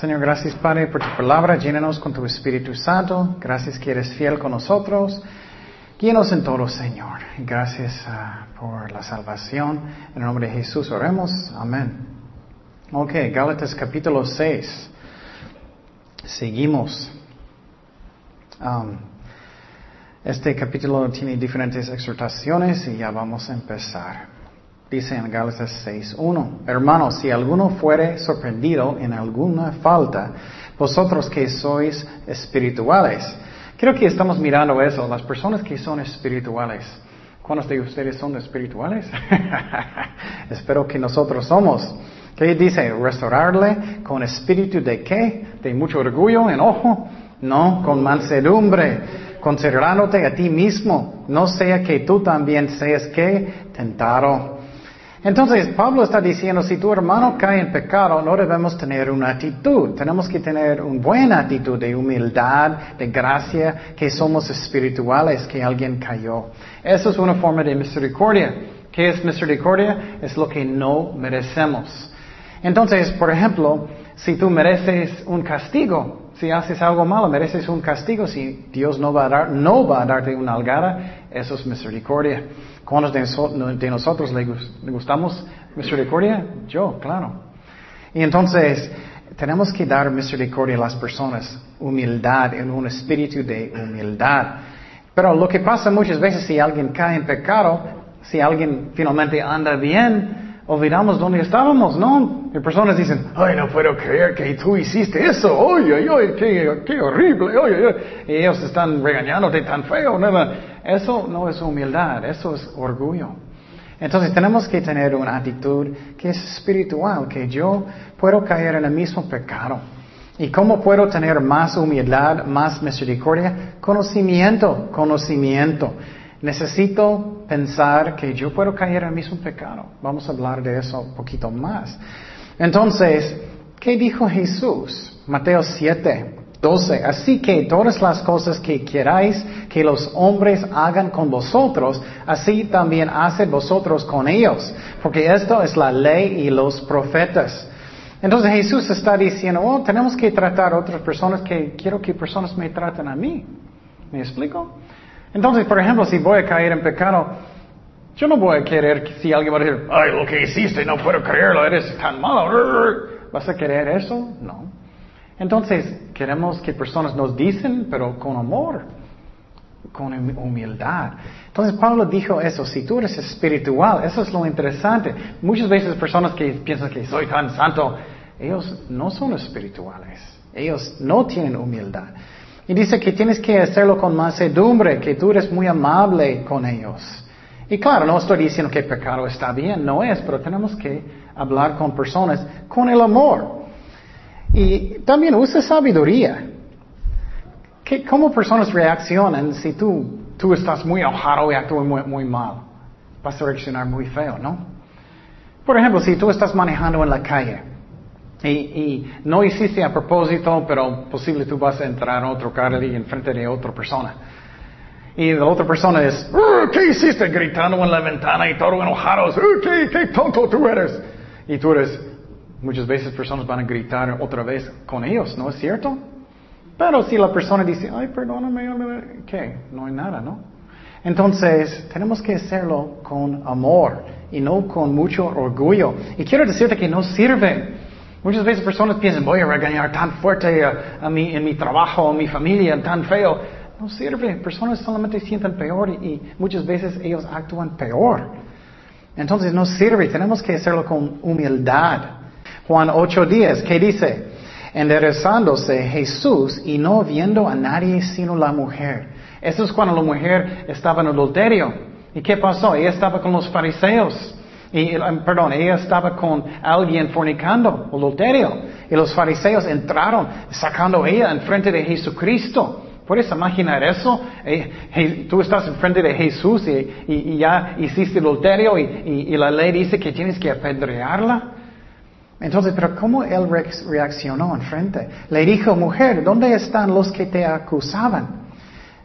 Señor, gracias Padre por tu palabra. Llénanos con tu Espíritu Santo. Gracias que eres fiel con nosotros. Guíenos en todo, Señor. Gracias ah, por la salvación. En el nombre de Jesús oremos. Amén. Ok, Gálatas capítulo 6. Seguimos. Um, este capítulo tiene diferentes exhortaciones y ya vamos a empezar. Dice en Gálatas 6.1, hermanos, si alguno fuere sorprendido en alguna falta, vosotros que sois espirituales. Creo que estamos mirando eso, las personas que son espirituales. ¿Cuántos de ustedes son espirituales? Espero que nosotros somos. ¿Qué dice? Restaurarle con espíritu de qué? De mucho orgullo, enojo. No, con mansedumbre, considerándote a ti mismo. No sea que tú también seas que tentado. Entonces, Pablo está diciendo, si tu hermano cae en pecado, no debemos tener una actitud. Tenemos que tener una buena actitud de humildad, de gracia, que somos espirituales, que alguien cayó. Eso es una forma de misericordia. ¿Qué es misericordia? Es lo que no merecemos. Entonces, por ejemplo, si tú mereces un castigo, si haces algo malo, mereces un castigo, si Dios no va a, dar, no va a darte una algara, eso es misericordia. ¿Cuántos de, nosotros le, gustamos misericordia? Yo, claro. Y entonces, tenemos que dar misericordia a las personas, humildad, en un espíritu de humildad. Pero lo que pasa muchas veces si alguien cae en pecado, si alguien finalmente anda bien, olvidamos dónde estábamos, ¿no? Y personas dicen, ay, no puedo creer que tú hiciste eso, ay, ay, ay, qué, qué horrible, ay, ay. Y ellos están regañándote tan feo, nada. Eso no es humildad, eso es orgullo. Entonces tenemos que tener una actitud que es espiritual, que yo puedo caer en el mismo pecado. ¿Y cómo puedo tener más humildad, más misericordia? Conocimiento, conocimiento. Necesito pensar que yo puedo caer en el mismo pecado. Vamos a hablar de eso un poquito más. Entonces, ¿qué dijo Jesús? Mateo 7. 12. Así que todas las cosas que queráis que los hombres hagan con vosotros, así también haced vosotros con ellos, porque esto es la ley y los profetas. Entonces Jesús está diciendo, oh, tenemos que tratar a otras personas que quiero que personas me traten a mí. ¿Me explico? Entonces, por ejemplo, si voy a caer en pecado, yo no voy a querer que si alguien va a decir, ay, lo que hiciste, no puedo creerlo, eres tan malo. ¿Vas a querer eso? No. Entonces, queremos que personas nos dicen, pero con amor, con humildad. Entonces, Pablo dijo eso, si tú eres espiritual, eso es lo interesante. Muchas veces personas que piensan que soy tan santo, ellos no son espirituales, ellos no tienen humildad. Y dice que tienes que hacerlo con mansedumbre, que tú eres muy amable con ellos. Y claro, no estoy diciendo que pecado está bien, no es, pero tenemos que hablar con personas con el amor. Y también usa sabiduría. ¿Cómo personas reaccionan si tú, tú estás muy enojado y actúas muy, mal? Vas a reaccionar muy feo, ¿no? Por ejemplo, si tú estás manejando en la calle y, no hiciste a propósito, pero posible tú vas a entrar en otro carro y enfrente de otra persona. Y la otra persona es, ¿qué hiciste? Gritando en la ventana y todo enojado. ¿Qué, qué tonto tú eres? Y tú eres, Muchas veces personas van a gritar otra vez con ellos, ¿no es cierto? Pero si la persona dice, ay, perdóname, ¿qué? No hay nada, ¿no? Entonces, tenemos que hacerlo con amor y no con mucho orgullo. Y quiero decirte que no sirve. Muchas veces personas piensan, voy a regañar tan fuerte a, mí, en mi trabajo, en mi familia, tan feo. No sirve. Personas solamente sienten peor y muchas veces ellos actúan peor. Entonces no sirve. Tenemos que hacerlo con humildad. Juan 8:10, ¿qué dice? Enderezándose Jesús y no viendo a nadie sino la mujer. Eso es cuando la mujer estaba en adulterio. ¿Y qué pasó? Ella estaba con los fariseos. Y, um, perdón, ella estaba con alguien fornicando, adulterio. Y los fariseos entraron sacando a ella en frente de Jesucristo. ¿Puedes imaginar eso? Eh, tú estás en frente de Jesús y, ya hiciste adulterio y, y, la ley dice que tienes que apedrearla. Entonces, pero ¿cómo él reaccionó enfrente? Le dijo, mujer, ¿dónde están los que te acusaban?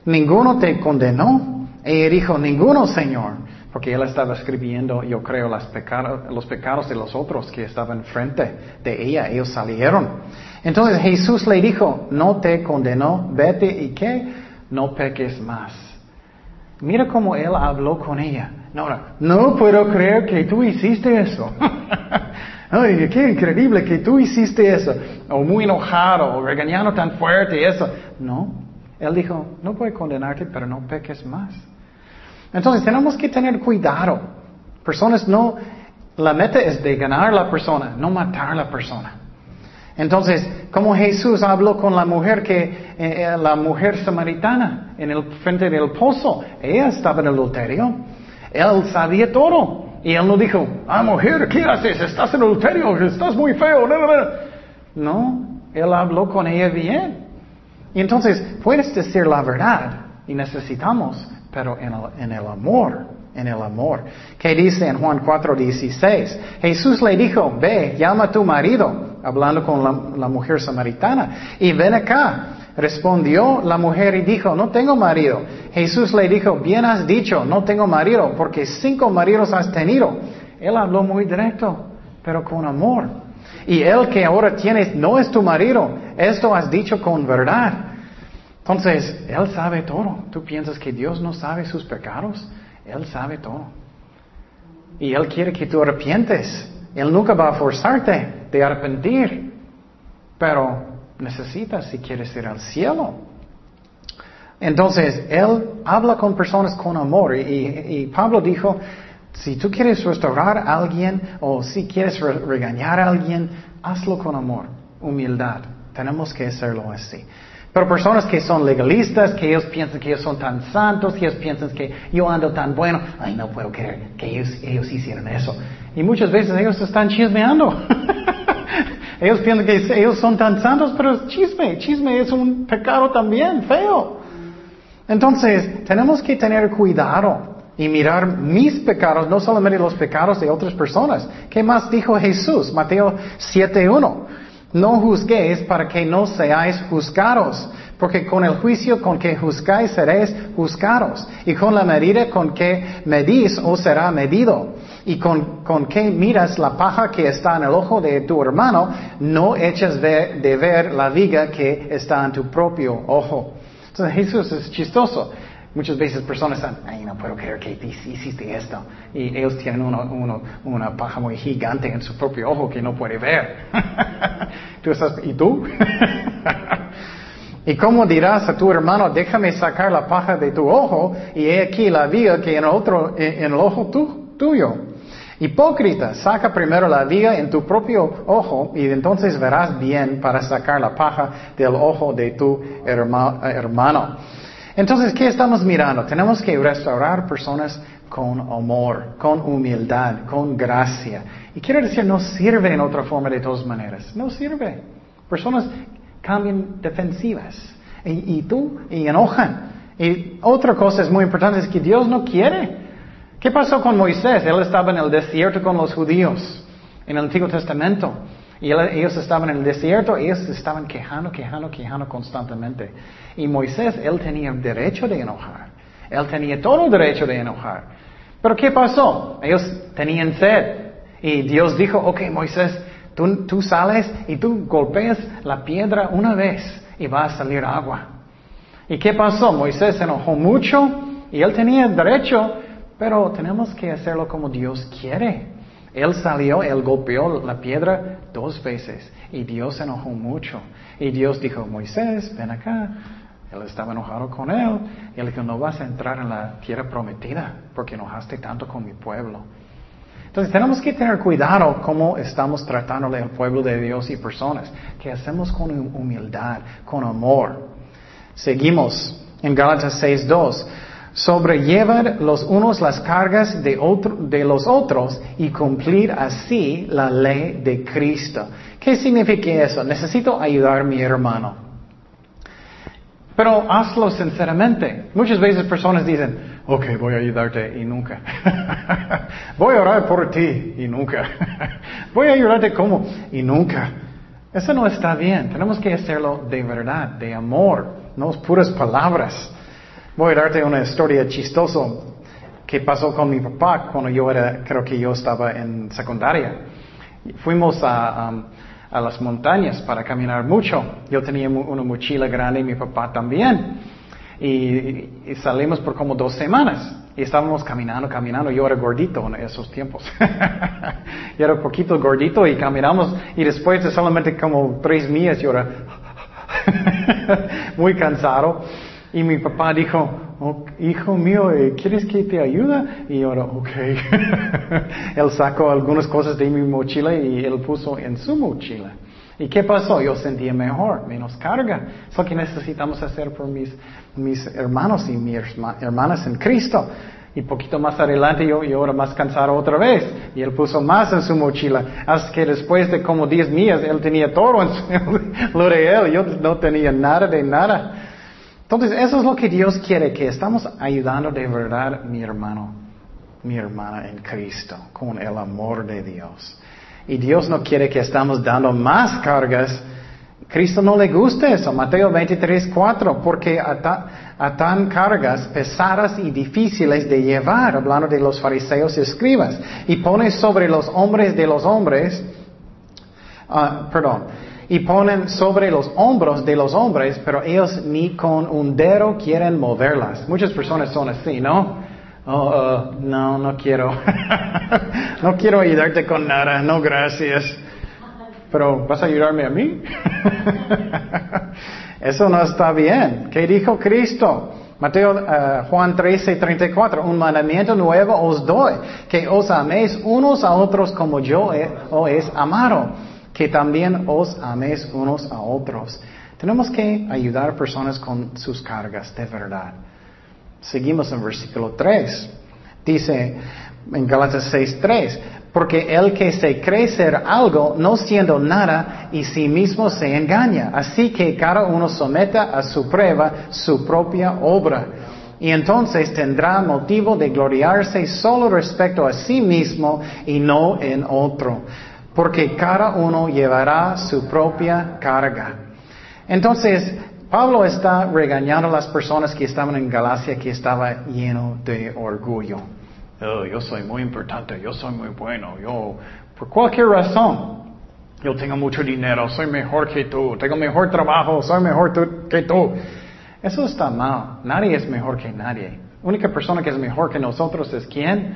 ¿Ninguno te condenó? Ella dijo, ninguno, Señor. Porque él estaba escribiendo, yo creo, los pecados de los otros que estaban frente de ella. Ellos salieron. Entonces Jesús le dijo, no te condenó, vete y qué, no peques más. Mira cómo él habló con ella. No, no, puedo creer que tú hiciste eso. Ay, qué increíble que tú hiciste eso. O muy enojado, o regañando tan fuerte, eso. No, él dijo, no a condenarte, pero no peques más. Entonces tenemos que tener cuidado. Personas no, la meta es de ganar a la persona, no matar a la persona. Entonces, como Jesús habló con la mujer que, eh, eh, la mujer samaritana en el frente del pozo, ella estaba en el adulterio. Él sabía todo. Y él no dijo, ah, mujer, ¿qué haces? Estás en adulterio, estás muy feo. No, él habló con ella bien. Y entonces, puedes decir la verdad y necesitamos pero en el, amor, en el amor. ¿Qué dice en Juan 4:16? Jesús le dijo, ve, llama a tu marido, hablando con la, mujer samaritana, y ven acá. Respondió la mujer y dijo, no tengo marido. Jesús le dijo, bien has dicho, no tengo marido, porque cinco maridos has tenido. Él habló muy directo, pero con amor. Y el que ahora tienes no es tu marido, esto has dicho con verdad. Entonces, Él sabe todo. ¿Tú piensas que Dios no sabe sus pecados? Él sabe todo. Y Él quiere que tú arrepientes. Él nunca va a forzarte de arrepentir. Pero necesitas si quieres ir al cielo. Entonces, Él habla con personas con amor. Y, Pablo dijo, si tú quieres restaurar a alguien o si quieres regañar a alguien, hazlo con amor, humildad. Tenemos que hacerlo así. Pero personas que son legalistas, que ellos piensan que ellos son tan santos, que ellos piensan que yo ando tan bueno, ay, no puedo creer que ellos, ellos hicieron eso. Y muchas veces ellos están chismeando. ellos piensan que ellos son tan santos, pero es chisme. Chisme es un pecado también, feo. Entonces, tenemos que tener cuidado y mirar mis pecados, no solamente los pecados de otras personas. ¿Qué más dijo Jesús? Mateo 7.1. No juzguéis para que no seáis juzgados, porque con el juicio con que juzgáis seréis juzgados, y con la medida con que medís os será medido, y con, con que miras la paja que está en el ojo de tu hermano, no eches de, de ver la viga que está en tu propio ojo. Entonces Jesús es chistoso. Muchas veces personas están, ay, no puedo creer que hiciste esto. Y ellos tienen una paja muy gigante en su propio ojo que no puede ver. tú estás, ¿y tú? ¿Y cómo dirás a tu hermano, déjame sacar la paja de tu ojo y he aquí la viga que en otro, en el ojo tuyo? Hipócrita, saca primero la viga en tu propio ojo y entonces verás bien para sacar la paja del ojo de tu hermano. Entonces, ¿qué estamos mirando? Tenemos que restaurar personas con amor, con humildad, con gracia. Y quiero decir, no sirve en otra forma de todas maneras. No sirve. Personas cambian defensivas. Y, tú, y enojan. Y otra cosa es muy importante, es que Dios no quiere. ¿Qué pasó con Moisés? Él estaba en el desierto con los judíos, en el Antiguo Testamento. Y ellos estaban en el desierto, ellos estaban quejando, quejando, quejando constantemente. Y Moisés, él tenía derecho de enojar. Él tenía todo el derecho de enojar. Pero ¿qué pasó? Ellos tenían sed. Y Dios dijo, ok, Moisés, tú, sales y tú golpeas la piedra una vez y va a salir agua. ¿Y qué pasó? Moisés se enojó mucho y él tenía derecho, pero tenemos que hacerlo como Dios quiere. Él salió, él golpeó la piedra dos veces y Dios se enojó mucho. Y Dios dijo, Moisés, ven acá. Él estaba enojado con él. Y él dijo, no vas a entrar en la tierra prometida porque enojaste tanto con mi pueblo. Entonces tenemos que tener cuidado cómo estamos tratándole al pueblo de Dios y personas. Que hacemos con humildad, con amor. Seguimos en Gálatas 6.2 sobrellevar los unos las cargas de, de los otros y cumplir así la ley de Cristo. ¿Qué significa eso? Necesito ayudar a mi hermano. Pero hazlo sinceramente. Muchas veces personas dicen, ok, voy a ayudarte y nunca. voy a orar por ti y nunca. voy a ayudarte como y nunca. Eso no está bien. Tenemos que hacerlo de verdad, de amor, no puras palabras. Voy a darte una historia chistosa ¿Qué pasó con mi papá cuando yo era, creo que yo estaba en secundaria? Fuimos a, um, a las montañas para caminar mucho. Yo tenía una mochila grande y mi papá también. Y, salimos por como dos semanas. Y estábamos caminando, caminando. Yo era gordito en esos tiempos. yo era poquito gordito y caminamos. Y después de solamente como tres millas yo era muy cansado. Y mi papá dijo, oh, hijo mío, eh, ¿quieres que te ayude? Y yo ok. él sacó algunas cosas de mi mochila y él puso en su mochila. ¿Y qué pasó? Yo sentía mejor, menos carga. Es lo que necesitamos hacer por mis, mis hermanos y mis hermanas en Cristo. Y poquito más adelante yo, yo era más cansado otra vez. Y él puso más en su mochila. Hasta que después de como 10 millas, él tenía todo en su, lo de él. Yo no tenía nada de nada. Entonces, eso es lo que Dios quiere, que estamos ayudando de verdad mi hermano, mi hermana en Cristo, con el amor de Dios. Y Dios no quiere que estamos dando más cargas. Cristo no le gusta eso. Mateo 23, 4. Porque atan cargas pesadas y difíciles de llevar, hablando de los fariseos y escribas. Y pone sobre los hombres de los hombres, uh, perdón, y ponen sobre los hombros de los hombres, pero ellos ni con un dedo quieren moverlas. Muchas personas son así, ¿no? Oh, uh, no, no quiero. no quiero ayudarte con nada, no gracias. Pero ¿vas a ayudarme a mí? Eso no está bien. ¿Qué dijo Cristo? Mateo, uh, Juan 13, 34, un mandamiento nuevo os doy, que os améis unos a otros como yo os he amado, que también os améis unos a otros. Tenemos que ayudar a personas con sus cargas, de verdad. Seguimos en versículo 3. Dice en Gálatas 6:3, porque el que se cree ser algo, no siendo nada, y sí mismo se engaña. Así que cada uno someta a su prueba su propia obra. Y entonces tendrá motivo de gloriarse solo respecto a sí mismo y no en otro. Porque cada uno llevará su propia carga. Entonces, Pablo está regañando a las personas que estaban en Galacia que estaba lleno de orgullo. Oh, yo soy muy importante, yo soy muy bueno, yo, por cualquier razón, yo tengo mucho dinero, soy mejor que tú, tengo mejor trabajo, soy mejor que tú. Eso está mal. Nadie es mejor que nadie. La única persona que es mejor que nosotros es quién?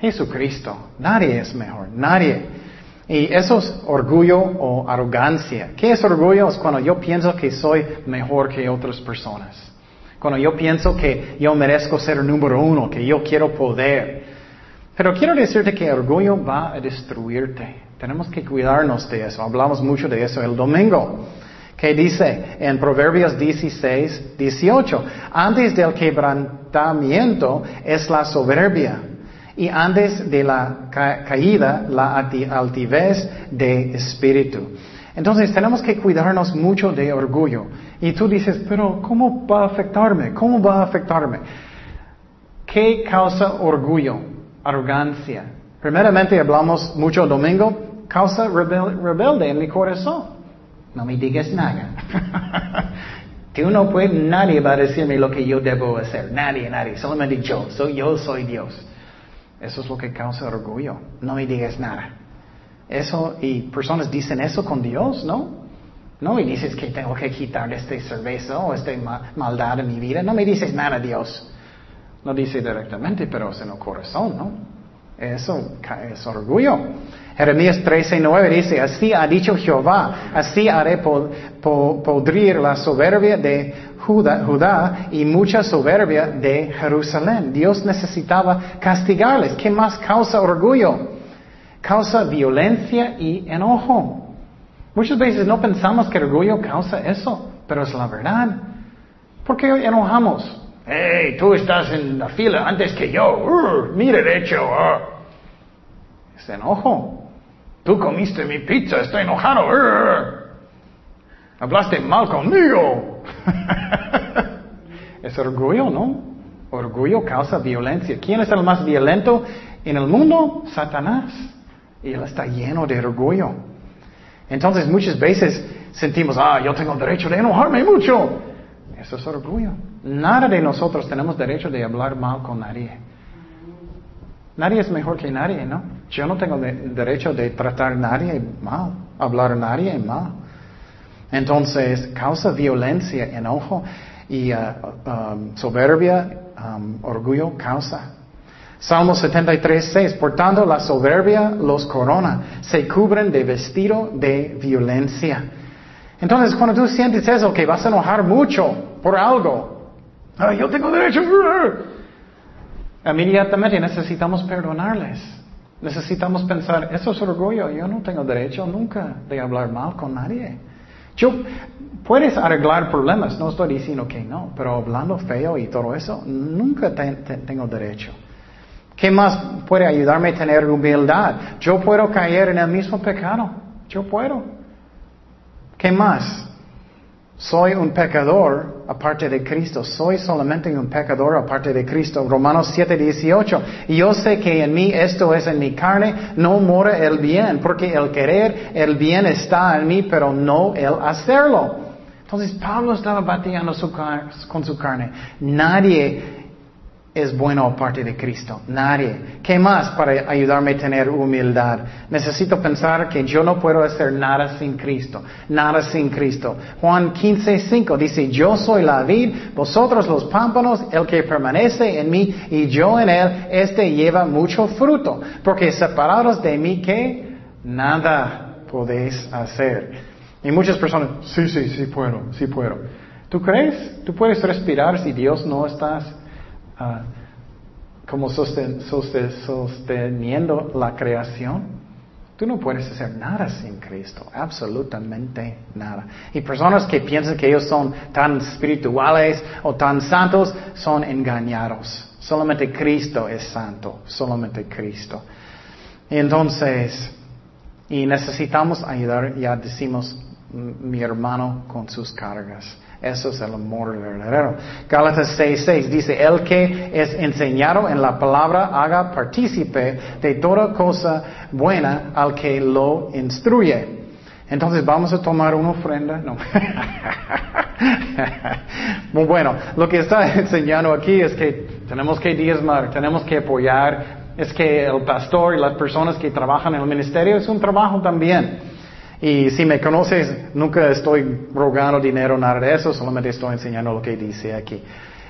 Jesucristo. Nadie es mejor. Nadie. Y eso es orgullo o arrogancia. ¿Qué es orgullo? Es cuando yo pienso que soy mejor que otras personas. Cuando yo pienso que yo merezco ser número uno, que yo quiero poder. Pero quiero decirte que orgullo va a destruirte. Tenemos que cuidarnos de eso. Hablamos mucho de eso el domingo. ¿Qué dice en Proverbios 16, 18? Antes del quebrantamiento es la soberbia y antes de la caída la altivez de espíritu. Entonces tenemos que cuidarnos mucho de orgullo. Y tú dices, pero ¿cómo va a afectarme? ¿Cómo va a afectarme? ¿Qué causa orgullo? Arrogancia. Primeramente hablamos mucho domingo, causa rebelde en mi corazón. No me digas nada. tú no puedes, nadie va a decirme lo que yo debo hacer. Nadie, nadie. Solamente yo. Soy yo, soy Dios. Eso es lo que causa orgullo. No me digas nada. Eso, y personas dicen eso con Dios, ¿no? No me dices que tengo que quitar este cerveza o esta maldad en mi vida. No me dices nada, Dios. No dice directamente, pero es en el corazón, ¿no? Eso es orgullo. Jeremías 13:9 dice, así ha dicho Jehová, así haré podrir la soberbia de Judá, y mucha soberbia de Jerusalén. Dios necesitaba castigarles. ¿Qué más causa orgullo? Causa violencia y enojo. Muchas veces no pensamos que orgullo causa eso, pero es la verdad. ¿Por qué enojamos? Hey, tú estás en la fila antes que yo. mire, de hecho. Es enojo. Tú comiste mi pizza, estoy enojado. Hablaste mal conmigo. es orgullo, ¿no? Orgullo causa violencia. ¿Quién es el más violento en el mundo? Satanás. Y él está lleno de orgullo. Entonces muchas veces sentimos, ah, yo tengo derecho de enojarme mucho. Eso es orgullo. Nada de nosotros tenemos derecho de hablar mal con nadie. Nadie es mejor que nadie, ¿no? Yo no tengo derecho de tratar a nadie mal, hablar a nadie mal. Entonces, causa violencia, enojo y uh, um, soberbia, um, orgullo, causa. Salmo 73, 6. Por la soberbia los corona, se cubren de vestido de violencia. Entonces, cuando tú sientes eso, que vas a enojar mucho por algo, yo tengo derecho. Inmediatamente necesitamos perdonarles. Necesitamos pensar, eso es orgullo, yo no tengo derecho nunca de hablar mal con nadie. Yo, puedes arreglar problemas, no estoy diciendo que no, pero hablando feo y todo eso, nunca tengo derecho. ¿Qué más puede ayudarme a tener humildad? Yo puedo caer en el mismo pecado, yo puedo. ¿Qué más? Soy un pecador aparte de Cristo. Soy solamente un pecador aparte de Cristo. Romanos 7, 18. Y yo sé que en mí esto es en mi carne, no mora el bien, porque el querer el bien está en mí, pero no el hacerlo. Entonces Pablo estaba bateando con su carne. Nadie es bueno aparte de Cristo. Nadie. ¿Qué más para ayudarme a tener humildad? Necesito pensar que yo no puedo hacer nada sin Cristo. Nada sin Cristo. Juan 15, 5 dice, yo soy la vid, vosotros los pámpanos, el que permanece en mí y yo en él, este lleva mucho fruto. Porque separados de mí, ¿qué? Nada podéis hacer. Y muchas personas, sí, sí, sí puedo, sí puedo. ¿Tú crees? ¿Tú puedes respirar si Dios no estás Ah, como sosteniendo la creación. Tú no puedes hacer nada sin Cristo, absolutamente nada. Y personas que piensan que ellos son tan espirituales o tan santos son engañados. Solamente Cristo es santo, solamente Cristo. Y entonces, y necesitamos ayudar, ya decimos, mi hermano con sus cargas. Eso es el amor verdadero. Gálatas 6:6 dice, el que es enseñado en la palabra haga partícipe de toda cosa buena al que lo instruye. Entonces vamos a tomar una ofrenda. No. Muy bueno, lo que está enseñando aquí es que tenemos que diezmar, tenemos que apoyar. Es que el pastor y las personas que trabajan en el ministerio es un trabajo también. Y si me conoces, nunca estoy rogando dinero, nada de eso, solamente estoy enseñando lo que dice aquí.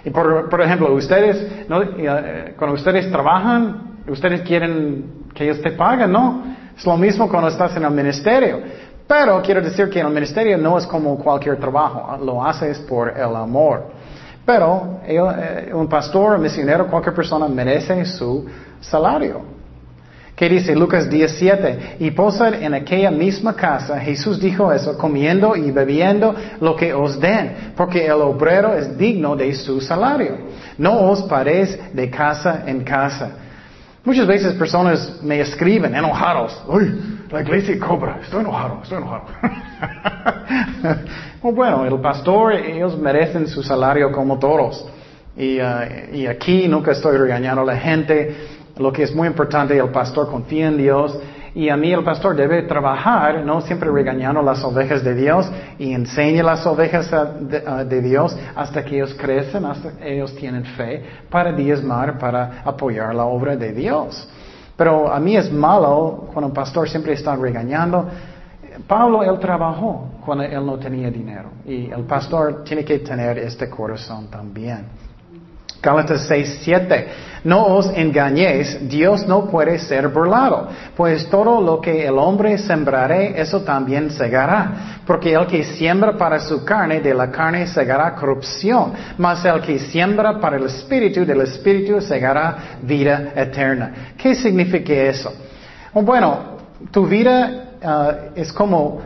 Y por, por ejemplo, ustedes, eh, cuando ustedes trabajan, ustedes quieren que ellos te paguen, ¿no? Es lo mismo cuando estás en el ministerio. Pero quiero decir que en el ministerio no es como cualquier trabajo, lo haces por el amor. Pero eh, un pastor, un misionero, cualquier persona merece su salario. ¿Qué dice Lucas 17? Y posar en aquella misma casa, Jesús dijo eso, comiendo y bebiendo lo que os den, porque el obrero es digno de su salario. No os paréis de casa en casa. Muchas veces personas me escriben enojados. Uy, la iglesia cobra. Estoy enojado, estoy enojado. bueno, el pastor, ellos merecen su salario como todos. Y, uh, y aquí nunca estoy regañando a la gente. Lo que es muy importante, el pastor confía en Dios y a mí el pastor debe trabajar, no siempre regañando las ovejas de Dios y enseña las ovejas de, Dios hasta que ellos crecen, hasta que ellos tienen fe para diezmar, para apoyar la obra de Dios. Pero a mí es malo cuando un pastor siempre está regañando. Pablo, él trabajó cuando él no tenía dinero y el pastor tiene que tener este corazón también. Gálatas 6, 7. No os engañéis, Dios no puede ser burlado, pues todo lo que el hombre sembraré, eso también segará. Porque el que siembra para su carne, de la carne segará corrupción, mas el que siembra para el espíritu, del espíritu segará vida eterna. ¿Qué significa eso? Bueno, tu vida uh, es como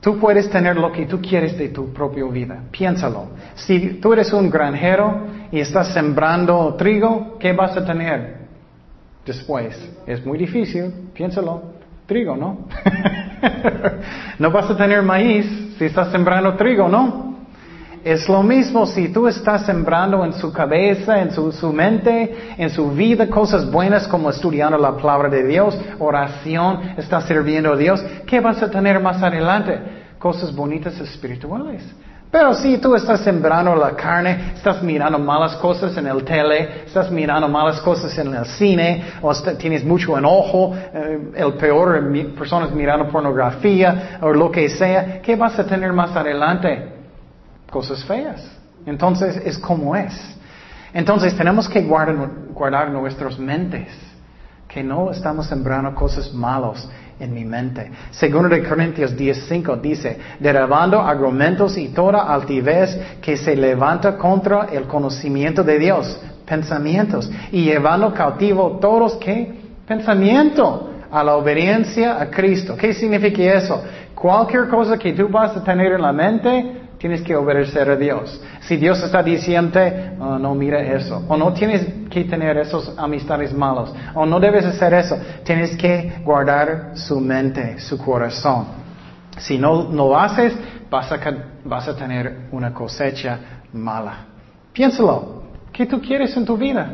Tú puedes tener lo que tú quieres de tu propia vida. Piénsalo. Si tú eres un granjero y estás sembrando trigo, ¿qué vas a tener después? Es muy difícil. Piénsalo. Trigo, ¿no? no vas a tener maíz si estás sembrando trigo, ¿no? Es lo mismo si tú estás sembrando en su cabeza, en su, su, mente, en su vida cosas buenas como estudiando la palabra de Dios, oración, estás sirviendo a Dios. ¿Qué vas a tener más adelante? Cosas bonitas espirituales. Pero si tú estás sembrando la carne, estás mirando malas cosas en el tele, estás mirando malas cosas en el cine, o tienes mucho enojo, eh, el peor, personas mirando pornografía o lo que sea, ¿qué vas a tener más adelante? Cosas feas. Entonces es como es. Entonces tenemos que guardar, guardar nuestras mentes, que no estamos sembrando cosas malas en mi mente. Segundo de Corintios 10.5 dice, derribando argumentos y toda altivez que se levanta contra el conocimiento de Dios, pensamientos, y llevando cautivo todos que pensamiento a la obediencia a Cristo. ¿Qué significa eso? Cualquier cosa que tú vas a tener en la mente, Tienes que obedecer a Dios. Si Dios está diciendo, oh, no mira eso, o no tienes que tener esos amistades malos, o no debes hacer eso, tienes que guardar su mente, su corazón. Si no lo haces, vas a, vas a tener una cosecha mala. Piénsalo. ¿Qué tú quieres en tu vida?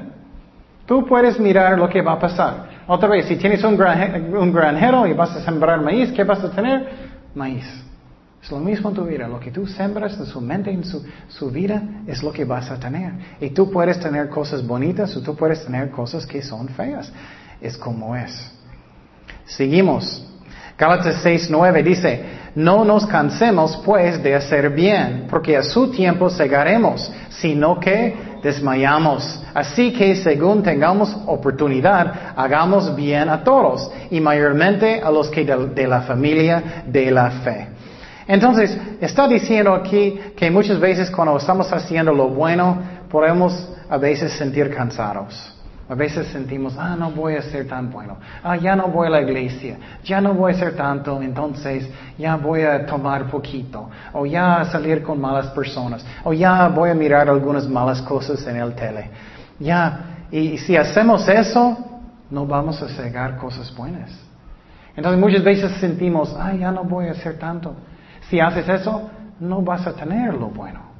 Tú puedes mirar lo que va a pasar. Otra vez, si tienes un, un granjero y vas a sembrar maíz, ¿qué vas a tener? Maíz. Es lo mismo en tu vida. Lo que tú sembras en su mente, en su, su, vida, es lo que vas a tener. Y tú puedes tener cosas bonitas o tú puedes tener cosas que son feas. Es como es. Seguimos. Gálatas 6.9 dice, no nos cansemos pues de hacer bien, porque a su tiempo segaremos, sino que desmayamos. Así que según tengamos oportunidad, hagamos bien a todos, y mayormente a los que de la familia de la fe. Entonces, está diciendo aquí que muchas veces cuando estamos haciendo lo bueno, podemos a veces sentir cansados. A veces sentimos, ah, no voy a ser tan bueno. Ah, ya no voy a la iglesia. Ya no voy a ser tanto, entonces ya voy a tomar poquito. O ya salir con malas personas. O ya voy a mirar algunas malas cosas en el tele. Ya, y si hacemos eso, no vamos a cegar cosas buenas. Entonces muchas veces sentimos, ah, ya no voy a hacer tanto. Si haces eso, no vas a tener lo bueno.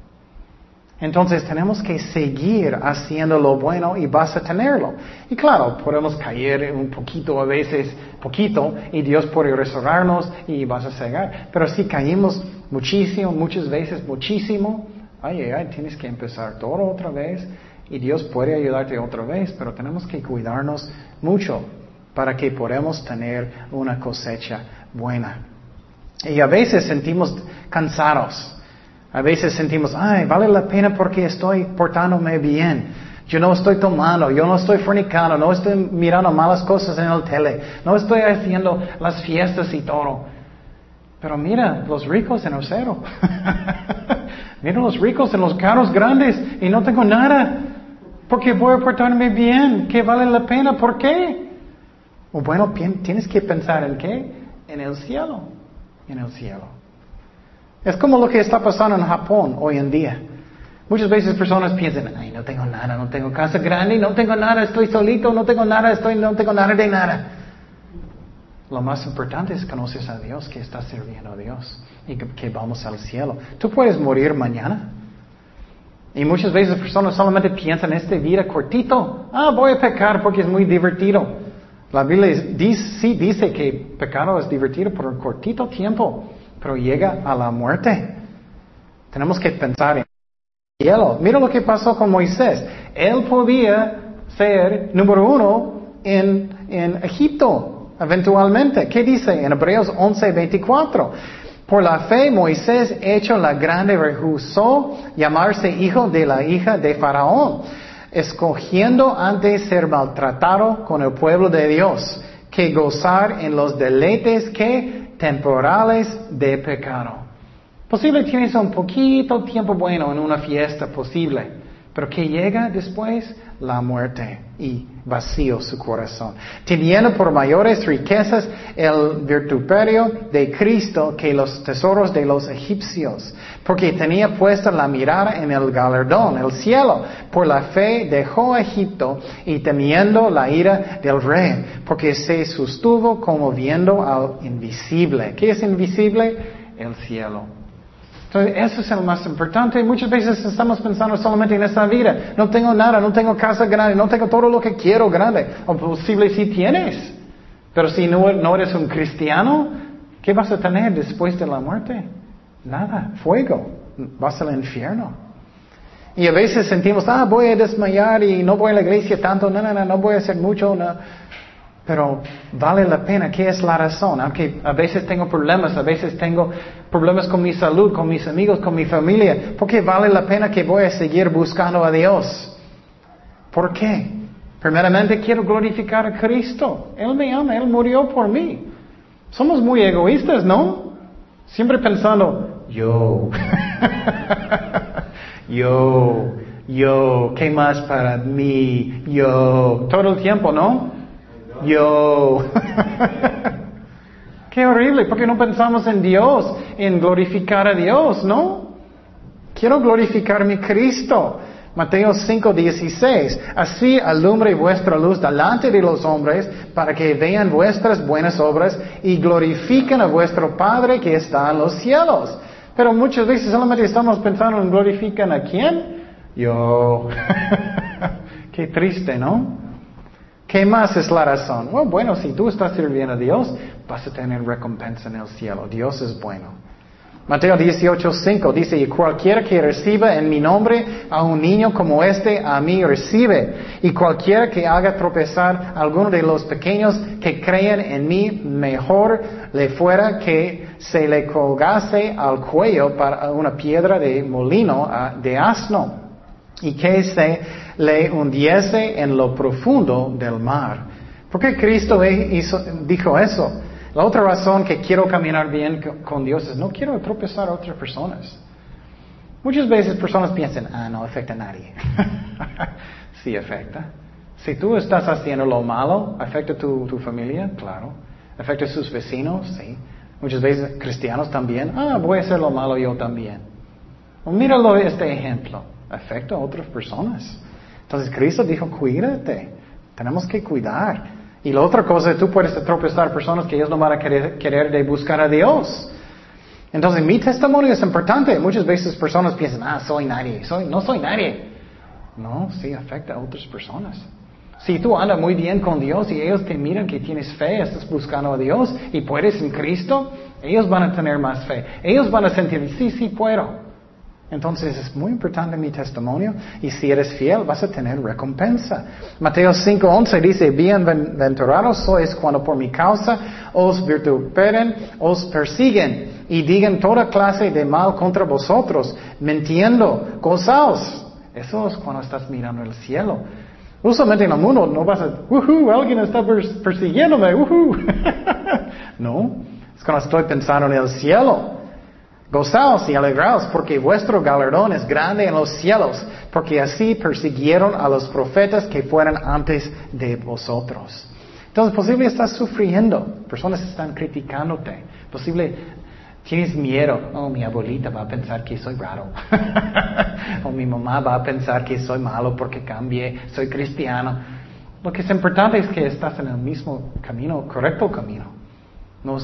Entonces tenemos que seguir haciendo lo bueno y vas a tenerlo. Y claro, podemos caer un poquito a veces, poquito, y Dios puede restaurarnos y vas a cegar. Pero si caímos muchísimo, muchas veces muchísimo, ay, ay, tienes que empezar todo otra vez y Dios puede ayudarte otra vez, pero tenemos que cuidarnos mucho para que podamos tener una cosecha buena. Y a veces sentimos cansados. A veces sentimos, ay, vale la pena porque estoy portándome bien. Yo no estoy tomando, yo no estoy fornicando, no estoy mirando malas cosas en el tele, no estoy haciendo las fiestas y todo. Pero mira, los ricos en el cero. mira los ricos en los carros grandes y no tengo nada. Porque voy a portarme bien, que vale la pena, ¿por qué? Bueno, tienes que pensar en qué? En el cielo en el cielo. Es como lo que está pasando en Japón hoy en día. Muchas veces personas piensan, ay, no tengo nada, no tengo casa grande, no tengo nada, estoy solito, no tengo nada, estoy, no tengo nada de nada. Lo más importante es conocer a Dios, que estás sirviendo a Dios y que, vamos al cielo. Tú puedes morir mañana. Y muchas veces personas solamente piensan en este vida cortito. Ah, voy a pecar porque es muy divertido. La Biblia dice, sí dice que pecado es divertido por un cortito tiempo, pero llega a la muerte. Tenemos que pensar en el cielo. Mira lo que pasó con Moisés. Él podía ser número uno en, Egipto, eventualmente. ¿Qué dice en Hebreos 11, 24? Por la fe Moisés hecho la grande rehusó llamarse hijo de la hija de Faraón escogiendo antes ser maltratado con el pueblo de Dios que gozar en los deleites que temporales de pecado. Posible tienes un poquito tiempo bueno en una fiesta posible, pero que llega después la muerte y vacío su corazón, teniendo por mayores riquezas el virtuperio de Cristo que los tesoros de los egipcios, porque tenía puesta la mirada en el galardón, el cielo, por la fe dejó Egipto y temiendo la ira del rey, porque se sostuvo como viendo al invisible. ¿Qué es invisible? El cielo. Eso es lo más importante. Muchas veces estamos pensando solamente en esta vida. No tengo nada, no tengo casa grande, no tengo todo lo que quiero grande. O posible si tienes. Pero si no, no eres un cristiano, ¿qué vas a tener después de la muerte? Nada, fuego. vas al infierno. Y a veces sentimos, ah, voy a desmayar y no voy a la iglesia tanto, no, no, no, no voy a hacer mucho, no. Pero vale la pena, ¿qué es la razón? Aunque a veces tengo problemas, a veces tengo problemas con mi salud, con mis amigos, con mi familia, ¿por qué vale la pena que voy a seguir buscando a Dios? ¿Por qué? Primeramente quiero glorificar a Cristo. Él me ama, Él murió por mí. Somos muy egoístas, ¿no? Siempre pensando, yo, yo, yo, ¿qué más para mí? Yo, todo el tiempo, ¿no? Yo. Qué horrible, porque no pensamos en Dios, en glorificar a Dios, ¿no? Quiero glorificar mi Cristo. Mateo 5, 16. Así alumbre vuestra luz delante de los hombres para que vean vuestras buenas obras y glorifiquen a vuestro Padre que está en los cielos. Pero muchas veces solamente estamos pensando en glorifican a quién? Yo. Qué triste, ¿no? ¿Qué más es la razón? bueno, si tú estás sirviendo a Dios, vas a tener recompensa en el cielo. Dios es bueno. Mateo 18:5 dice, y cualquiera que reciba en mi nombre a un niño como este, a mí recibe. Y cualquiera que haga tropezar a alguno de los pequeños que creen en mí, mejor le fuera que se le colgase al cuello para una piedra de molino de asno y que se le hundiese en lo profundo del mar. ¿Por qué Cristo dijo eso? La otra razón que quiero caminar bien con Dios es no quiero tropezar a otras personas. Muchas veces personas piensan, ah, no afecta a nadie. sí afecta. Si tú estás haciendo lo malo, ¿afecta tu, tu familia? Claro. ¿Afecta a sus vecinos? Sí. Muchas veces cristianos también, ah, voy a hacer lo malo yo también. míralo este ejemplo. Afecta a otras personas. Entonces Cristo dijo, cuídate. Tenemos que cuidar. Y la otra cosa, tú puedes tropezar personas que ellos no van a querer, querer de buscar a Dios. Entonces, mi testimonio es importante. Muchas veces personas piensan, ah, soy nadie, soy, no soy nadie. No, sí afecta a otras personas. Si tú andas muy bien con Dios y ellos te miran que tienes fe, estás buscando a Dios y puedes en Cristo, ellos van a tener más fe. Ellos van a sentir, sí, sí puedo. Entonces es muy importante mi testimonio y si eres fiel vas a tener recompensa. Mateo 5:11 dice, bienaventurados sois cuando por mi causa os vituperen, os persiguen y digan toda clase de mal contra vosotros, mintiendo, gozaos. Eso es cuando estás mirando el cielo. Usualmente en el mundo no vas a, ¡Woohoo! Alguien está persiguiéndome, ¡Woohoo! no, es cuando estoy pensando en el cielo. Gozaos y alegraos porque vuestro galardón es grande en los cielos, porque así persiguieron a los profetas que fueran antes de vosotros. Entonces, posible estás sufriendo, personas están criticándote, posible tienes miedo, oh, mi abuelita va a pensar que soy raro, o mi mamá va a pensar que soy malo porque cambié, soy cristiano. Lo que es importante es que estás en el mismo camino, correcto camino. No,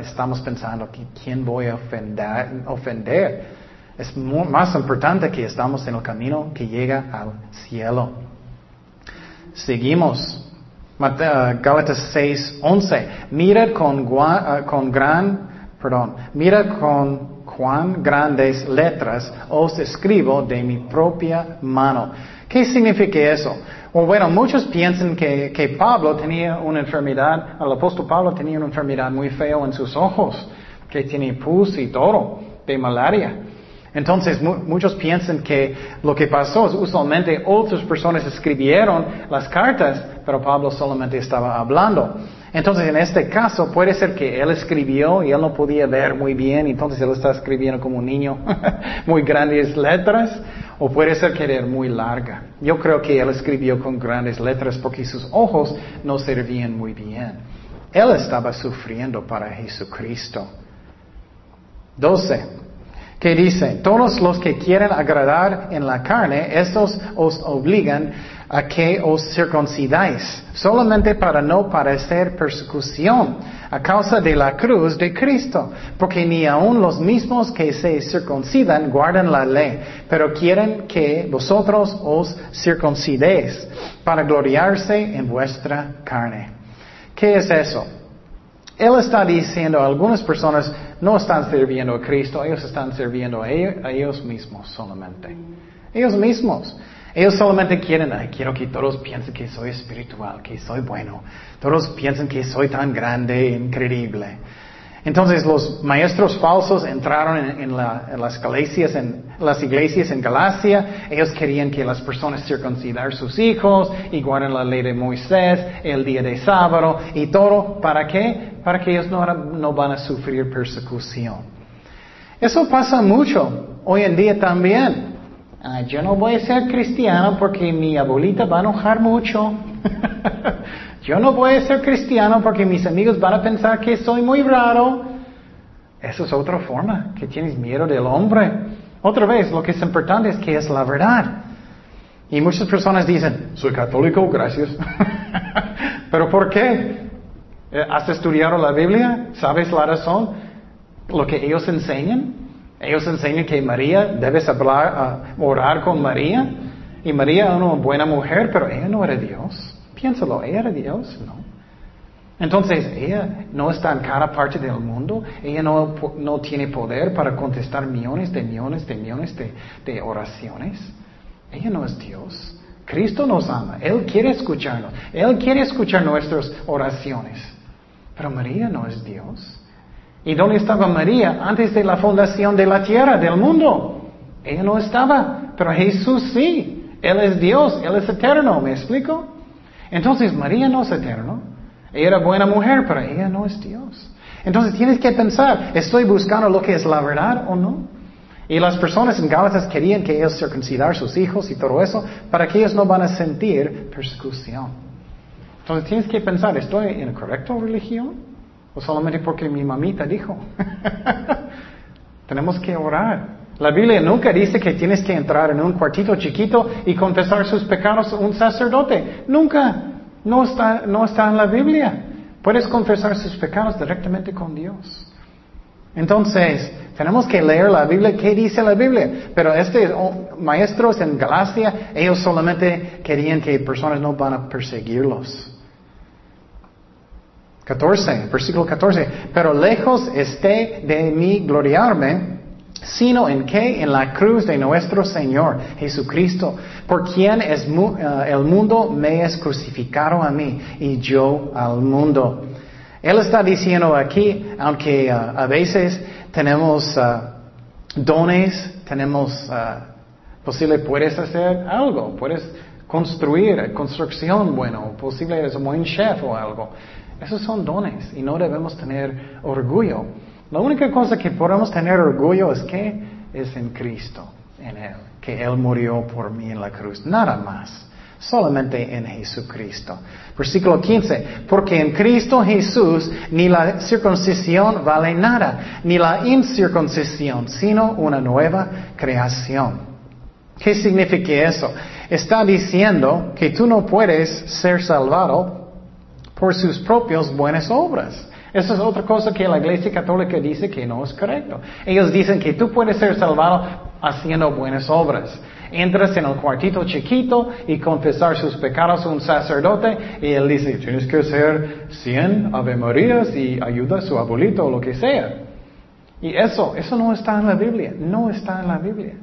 estamos pensando que quién voy a ofender. ofender. Es más importante que estamos en el camino que llega al cielo. Seguimos. Gálatas 6, 11. Mira con, ah, con gran, perdón, mira con cuán grandes letras os escribo de mi propia mano. ¿Qué significa eso? bueno, muchos piensan que, que, Pablo tenía una enfermedad, el apóstol Pablo tenía una enfermedad muy fea en sus ojos, que tiene pus y todo, de malaria. Entonces muchos piensan que lo que pasó es usualmente otras personas escribieron las cartas, pero Pablo solamente estaba hablando. Entonces en este caso puede ser que él escribió y él no podía ver muy bien, entonces él está escribiendo como un niño, muy grandes letras. O puede ser que era muy larga. Yo creo que él escribió con grandes letras porque sus ojos no servían muy bien. Él estaba sufriendo para Jesucristo. 12. ¿Qué dice? Todos los que quieren agradar en la carne, estos os obligan a que os circuncidáis, solamente para no parecer persecución a causa de la cruz de Cristo, porque ni aun los mismos que se circuncidan guardan la ley, pero quieren que vosotros os circuncidéis para gloriarse en vuestra carne. ¿Qué es eso? Él está diciendo, algunas personas no están sirviendo a Cristo, ellos están sirviendo a ellos, a ellos mismos solamente. Ellos mismos. Ellos solamente quieren, quiero que todos piensen que soy espiritual, que soy bueno. Todos piensen que soy tan grande, increíble. Entonces los maestros falsos entraron en, las, iglesias, en las iglesias en Galacia. Ellos querían que las personas circuncidar sus hijos y guarden la ley de Moisés, el día de sábado y todo. ¿Para qué? Para que ellos no van a sufrir persecución. Eso pasa mucho hoy en día también. Yo no voy a ser cristiano porque mi abuelita va a enojar mucho. Yo no voy a ser cristiano porque mis amigos van a pensar que soy muy raro. Esa es otra forma, que tienes miedo del hombre. Otra vez, lo que es importante es que es la verdad. Y muchas personas dicen, soy católico, gracias. ¿Pero por qué? Eh, ¿Has estudiado la Biblia? ¿Sabes la razón? Lo que ellos enseñan. Ellos enseñan que María, debes hablar, ah, orar con María. Y María era una buena mujer, pero ella no era Dios. Piénsalo, ella era Dios, ¿no? Entonces, ella no está en cada parte del mundo, ella no, no tiene poder para contestar millones de millones de millones de, de oraciones. Ella no es Dios. Cristo nos ama, Él quiere escucharnos, Él quiere escuchar nuestras oraciones. Pero María no es Dios. ¿Y dónde estaba María antes de la fundación de la tierra, del mundo? Ella no estaba, pero Jesús sí. Él es Dios, Él es eterno, ¿me explico? Entonces María no es eterno. Ella era buena mujer, pero ella no es Dios. Entonces tienes que pensar, ¿estoy buscando lo que es la verdad o no? Y las personas en Gálatas querían que ellos circuncidar sus hijos y todo eso para que ellos no van a sentir persecución. Entonces tienes que pensar, ¿estoy en la correcta religión? ¿O solamente porque mi mamita dijo? Tenemos que orar. La Biblia nunca dice que tienes que entrar en un cuartito chiquito y confesar sus pecados a un sacerdote. Nunca. No está, no está en la Biblia. Puedes confesar sus pecados directamente con Dios. Entonces, tenemos que leer la Biblia, qué dice la Biblia. Pero estos maestros en Galacia, ellos solamente querían que personas no van a perseguirlos. 14, versículo 14. Pero lejos esté de mí gloriarme sino en que en la cruz de nuestro Señor Jesucristo, por quien es eh, el mundo me es crucificado a mí y yo al mundo. Él está diciendo aquí, aunque eh, a veces tenemos eh, dones, tenemos, posible puedes hacer algo, puedes construir, construcción bueno, posible eres un buen chef o algo. Esos son dones y no debemos tener orgullo. La única cosa que podemos tener orgullo es que es en Cristo, en Él, que Él murió por mí en la cruz. Nada más. Solamente en Jesucristo. Versículo 15. Porque en Cristo Jesús ni la circuncisión vale nada, ni la incircuncisión, sino una nueva creación. ¿Qué significa eso? Está diciendo que tú no puedes ser salvado por sus propias buenas obras. Esa es otra cosa que la Iglesia Católica dice que no es correcto. Ellos dicen que tú puedes ser salvado haciendo buenas obras. Entras en el cuartito chiquito y confesar sus pecados a un sacerdote y él dice, tienes que hacer 100 Ave Marías y ayuda a su abuelito o lo que sea. Y eso, eso no está en la Biblia, no está en la Biblia.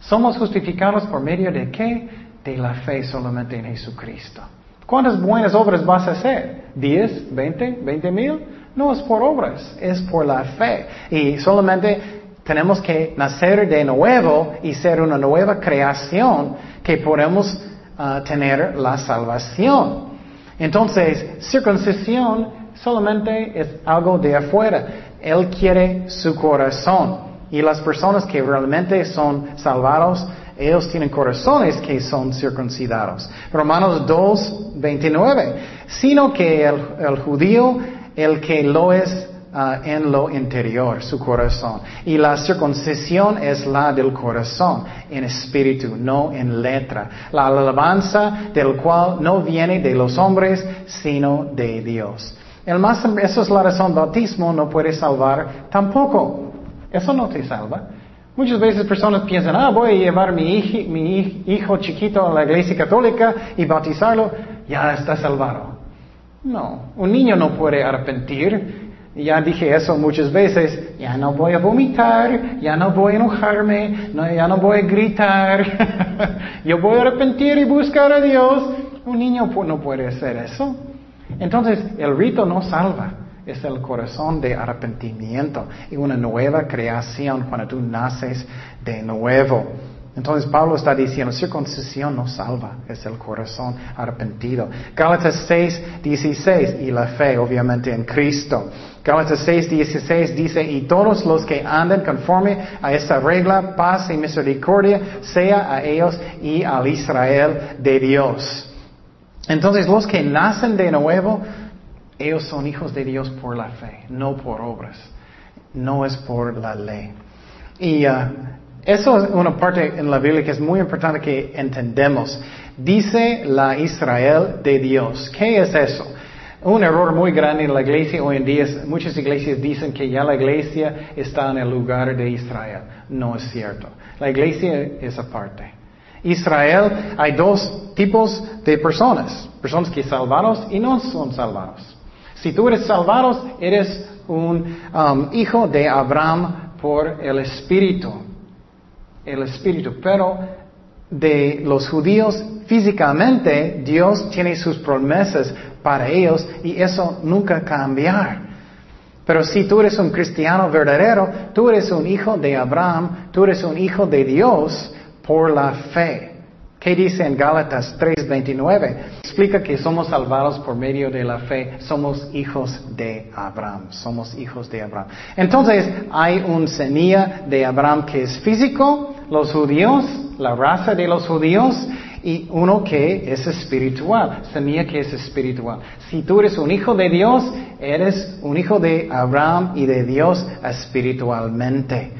Somos justificados por medio de qué? De la fe solamente en Jesucristo. ¿Cuántas buenas obras vas a hacer? ¿10? ¿20? ¿20 mil? No es por obras, es por la fe. Y solamente tenemos que nacer de nuevo y ser una nueva creación que podemos ah, tener la salvación. Entonces, circuncisión solamente es algo de afuera. Él quiere su corazón. Y las personas que realmente son salvados, ellos tienen corazones que son circuncidados. Romanos 2, 29. Sino que el, el judío el que lo es ah, en lo interior, su corazón. Y la circuncisión es la del corazón, en espíritu, no en letra. La alabanza del cual no viene de los hombres, sino de Dios. El más, eso es la razón, bautismo no puede salvar tampoco. Eso no te salva. Muchas veces personas piensan, ah, voy a llevar mi hijo, mi hijo chiquito a la iglesia católica y bautizarlo, ya está salvado. No, un niño no puede arrepentir. Ya dije eso muchas veces, ya no voy a vomitar, ya no voy a enojarme, no, ya no voy a gritar, yo voy a arrepentir y buscar a Dios. Un niño no puede hacer eso. Entonces, el rito no salva, es el corazón de arrepentimiento y una nueva creación cuando tú naces de nuevo. Entonces Pablo está diciendo, circuncisión no salva, es el corazón arrepentido. Gálatas 6, 16, y la fe obviamente en Cristo. Gálatas 6, 16 dice, y todos los que andan conforme a esta regla, paz y misericordia, sea a ellos y al Israel de Dios. Entonces los que nacen de nuevo, ellos son hijos de Dios por la fe, no por obras, no es por la ley. Y uh, eso es una parte en la Biblia que es muy importante que entendemos. Dice la Israel de Dios. ¿Qué es eso? Un error muy grande en la iglesia hoy en día es, muchas iglesias dicen que ya la iglesia está en el lugar de Israel. No es cierto. La iglesia es aparte. Israel, hay dos tipos de personas. Personas que son salvados y no son salvados. Si tú eres salvado, eres un um, hijo de Abraham por el Espíritu el Espíritu, pero de los judíos físicamente Dios tiene sus promesas para ellos y eso nunca cambiar. Pero si tú eres un cristiano verdadero, tú eres un hijo de Abraham, tú eres un hijo de Dios por la fe. ¿Qué dice en Gálatas 3:29? Explica que somos salvados por medio de la fe, somos hijos de Abraham, somos hijos de Abraham. Entonces hay un semilla de Abraham que es físico, los judíos, la raza de los judíos, y uno que es espiritual, semilla que es espiritual. Si tú eres un hijo de Dios, eres un hijo de Abraham y de Dios espiritualmente.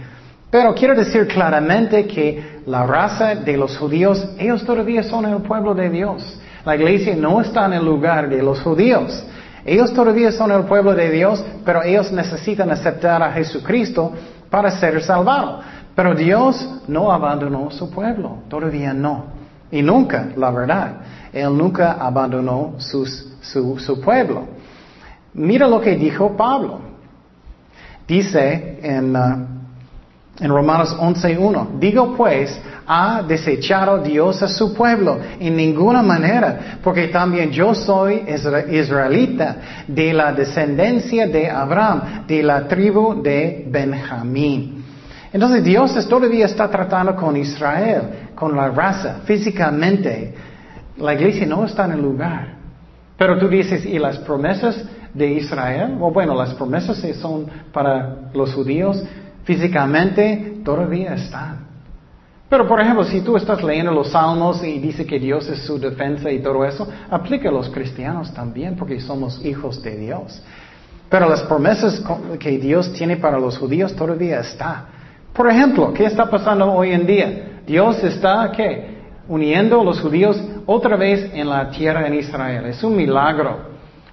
Pero quiero decir claramente que la raza de los judíos, ellos todavía son el pueblo de Dios. La iglesia no está en el lugar de los judíos. Ellos todavía son el pueblo de Dios, pero ellos necesitan aceptar a Jesucristo para ser salvados. Pero Dios no abandonó su pueblo, todavía no. Y nunca, la verdad, Él nunca abandonó su, su pueblo. Mira lo que dijo Pablo. Dice en, uh, en Romanos 11.1, digo pues, ha desechado Dios a su pueblo en ninguna manera, porque también yo soy israelita de la descendencia de Abraham, de la tribu de Benjamín. Entonces Dios todavía está tratando con Israel, con la raza, físicamente. La iglesia no está en el lugar. Pero tú dices, ¿y las promesas de Israel? Bueno, las promesas son para los judíos, físicamente todavía están. Pero por ejemplo, si tú estás leyendo los salmos y dice que Dios es su defensa y todo eso, aplica a los cristianos también porque somos hijos de Dios. Pero las promesas que Dios tiene para los judíos todavía están. Por ejemplo, ¿qué está pasando hoy en día? Dios está, ¿qué? Uniendo a los judíos otra vez en la tierra en Israel. Es un milagro.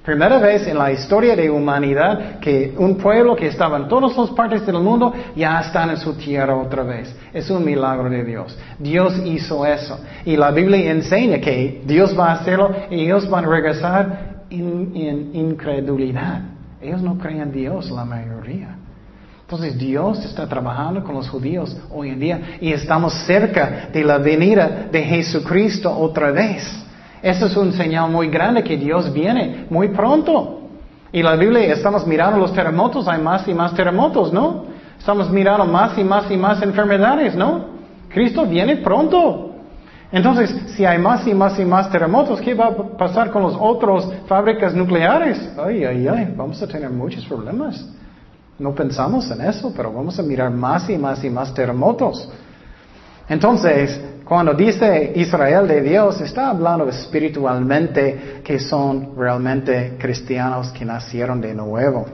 Primera vez en la historia de humanidad que un pueblo que estaba en todas las partes del mundo ya está en su tierra otra vez. Es un milagro de Dios. Dios hizo eso. Y la Biblia enseña que Dios va a hacerlo y ellos van a regresar en incredulidad. Ellos no creen en Dios, la mayoría. Entonces Dios está trabajando con los judíos hoy en día y estamos cerca de la venida de Jesucristo otra vez. Eso es un señal muy grande que Dios viene muy pronto. Y la Biblia, estamos mirando los terremotos, hay más y más terremotos, ¿no? Estamos mirando más y más y más enfermedades, ¿no? Cristo viene pronto. Entonces, si hay más y más y más terremotos, ¿qué va a pasar con las otras fábricas nucleares? Ay, ay, ay, vamos a tener muchos problemas. No pensamos en eso, pero vamos a mirar más y más y más terremotos. Entonces, cuando dice Israel de Dios, está hablando espiritualmente que son realmente cristianos que nacieron de nuevo.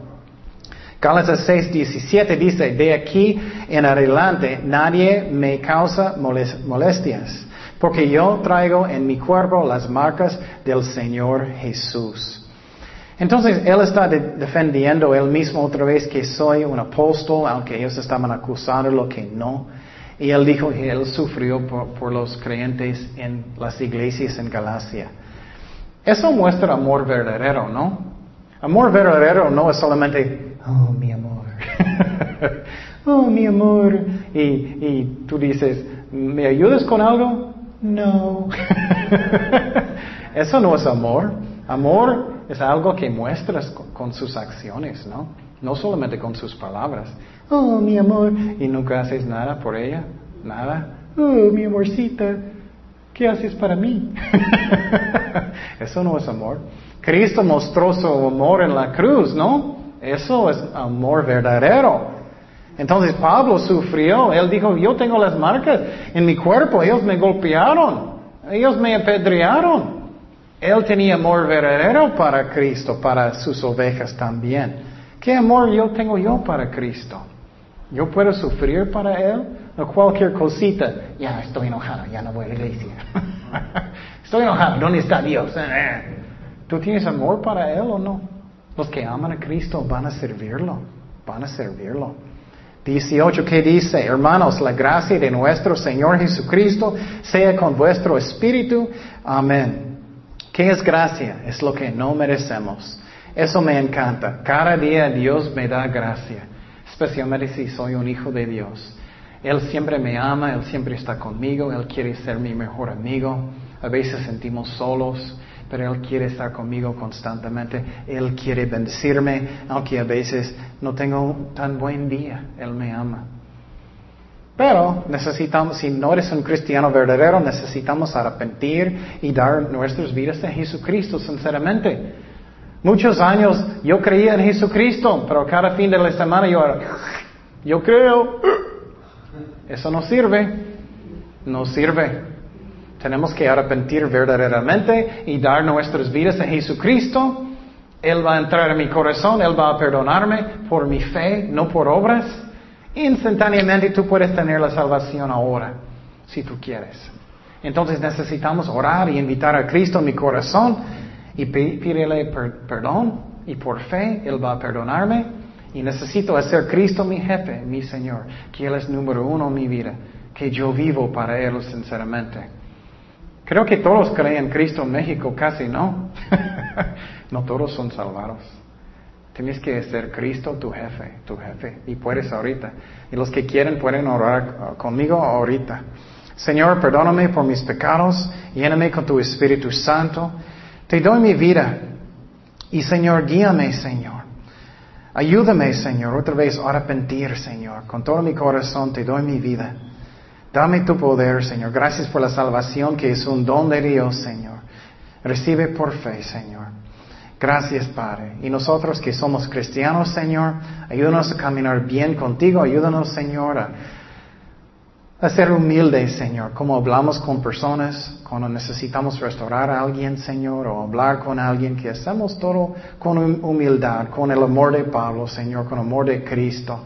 Gálatas 6, 17 dice, de aquí en adelante nadie me causa molestias, porque yo traigo en mi cuerpo las marcas del Señor Jesús. Entonces él está defendiendo él mismo otra vez que soy un apóstol, aunque ellos estaban acusando lo que no. Y él dijo que él sufrió por, los creyentes en las iglesias en Galacia. Eso muestra amor verdadero, ¿no? Amor verdadero no es solamente oh, mi amor. oh, mi amor. Y, y tú dices, ¿me ayudas con algo? No. Eso no es amor. Amor es algo que muestras con, sus acciones, ¿no? No solamente con sus palabras. Oh, mi amor. Y nunca haces nada por ella. Nada. Oh, mi amorcita. ¿Qué haces para mí? Eso no es amor. Cristo mostró su amor en la cruz, ¿no? Eso es amor verdadero. Entonces Pablo sufrió. Él dijo, yo tengo las marcas en mi cuerpo. Ellos me golpearon. Ellos me apedrearon. Él tenía amor verdadero para Cristo, para sus ovejas también. ¿Qué amor yo tengo yo para Cristo? ¿Yo puedo sufrir para Él? O cualquier cosita. Ya estoy enojado, ya no voy a la iglesia. estoy enojado, ¿dónde está Dios? ¿Tú tienes amor para Él o no? Los que aman a Cristo van a servirlo, van a servirlo. 18, ¿qué dice? Hermanos, la gracia de nuestro Señor Jesucristo sea con vuestro espíritu. Amén. ¿Qué es gracia? Es lo que no merecemos. Eso me encanta. Cada día Dios me da gracia, especialmente si soy un hijo de Dios. Él siempre me ama, Él siempre está conmigo, Él quiere ser mi mejor amigo. A veces sentimos solos, pero Él quiere estar conmigo constantemente. Él quiere bendecirme, aunque a veces no tengo tan buen día. Él me ama. Pero necesitamos, si no eres un cristiano verdadero, necesitamos arrepentir y dar nuestras vidas a Jesucristo, sinceramente. Muchos años yo creía en Jesucristo, pero cada fin de la semana yo, yo creo, eso no sirve, no sirve. Tenemos que arrepentir verdaderamente y dar nuestras vidas a Jesucristo. Él va a entrar en mi corazón, Él va a perdonarme por mi fe, no por obras. Instantáneamente tú puedes tener la salvación ahora, si tú quieres. Entonces necesitamos orar y invitar a Cristo en mi corazón y pedirle perdón y por fe Él va a perdonarme. Y necesito hacer Cristo mi jefe, mi Señor, que Él es número uno en mi vida, que yo vivo para Él sinceramente. Creo que todos creen en Cristo en México, casi no. no todos son salvados. Tienes que ser Cristo tu jefe, tu jefe. Y puedes ahorita. Y los que quieren pueden orar conmigo ahorita. Señor, perdóname por mis pecados. Lléname con tu Espíritu Santo. Te doy mi vida. Y Señor, guíame, Señor. Ayúdame, Señor, otra vez a arrepentir, Señor. Con todo mi corazón te doy mi vida. Dame tu poder, Señor. Gracias por la salvación que es un don de Dios, Señor. Recibe por fe, Señor. Gracias, Padre. Y nosotros que somos cristianos, Señor, ayúdanos a caminar bien contigo. Ayúdanos, Señor, a, ser humildes, Señor. Como hablamos con personas cuando necesitamos restaurar a alguien, Señor, o hablar con alguien, que hacemos todo con humildad, con el amor de Pablo, Señor, con el amor de Cristo.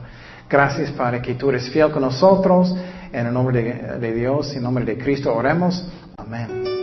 Gracias, Padre, que tú eres fiel con nosotros. En el nombre de, Dios, en nombre de Cristo, oremos. Amén.